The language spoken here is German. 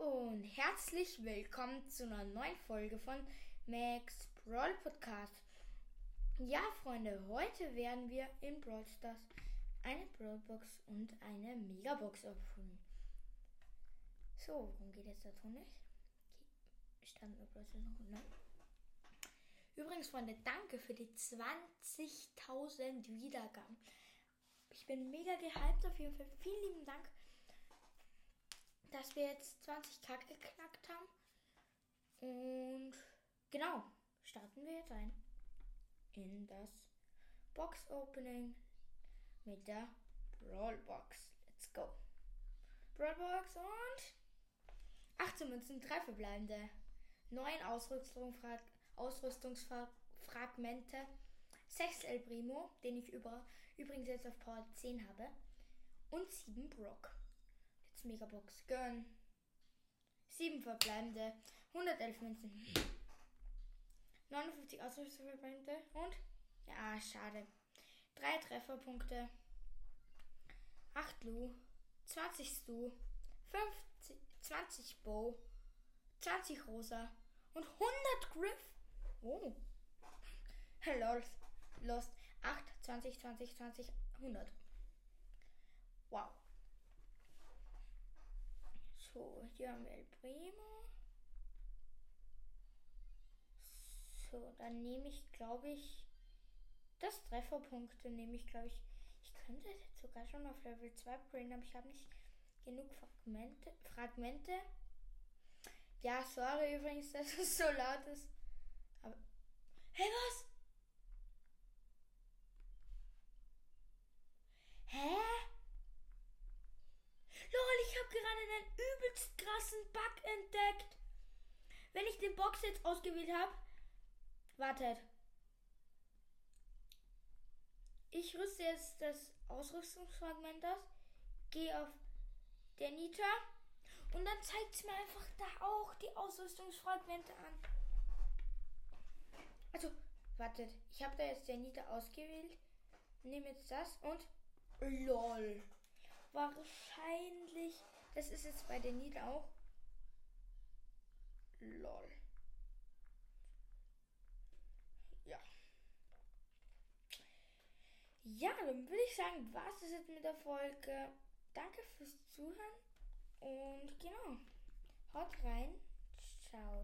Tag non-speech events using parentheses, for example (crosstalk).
und herzlich willkommen zu einer neuen Folge von Max Brawl Podcast. Ja, Freunde, heute werden wir in Brawl Stars eine Brawlbox und eine Megabox öffnen. So, worum geht es dazu nicht? Stand nur Brawl Stars noch, ne? Übrigens, Freunde, danke für die 20.000 Wiedergaben. Ich bin mega gehypt auf jeden Fall. Vielen lieben Dank dass wir jetzt 20k geknackt haben. Und genau, starten wir jetzt ein in das Box Opening mit der Brawl Box. Let's go. Brawl Box und 18 Münzen, 3 verbleibende, 9 Ausrüstung, Ausrüstungsfragmente, 6 El Primo, den ich über, übrigens jetzt auf Power 10 habe, und 7 Brock. Megabox. Gönn. 7 verbleibende. 111 Münzen. 59 Ausrüstungsverbände und ja, schade. 3 Trefferpunkte. 8 Lu. 20 Stu. 50, 20 Bo. 20 Rosa. Und 100 Griff. Oh. (laughs) Lol. Lost. 8, 20, 20, 20, 100. Wow. So, hier haben wir El Primo. So, dann nehme ich, glaube ich, das Trefferpunkte nehme ich, glaube ich. Ich könnte jetzt sogar schon auf Level 2 bringen, aber ich habe nicht genug Fragmente. Fragmente. Ja, sorry übrigens, (laughs) dass es so laut ist. Aber. Hey, was? Hä? Lol, ich habe gerade einen übelst krassen Bug entdeckt. Wenn ich den Box jetzt ausgewählt habe. Wartet. Ich rüste jetzt das Ausrüstungsfragment aus. Gehe auf der Nita. Und dann zeigt es mir einfach da auch die Ausrüstungsfragmente an. Also, wartet. Ich habe da jetzt der Nita ausgewählt. Nehme jetzt das und. LOL wahrscheinlich. Das ist jetzt bei den Nied auch. Lol. Ja. Ja, dann würde ich sagen, was ist jetzt mit der Folge. Danke fürs Zuhören und genau. Haut rein. Ciao, ciao.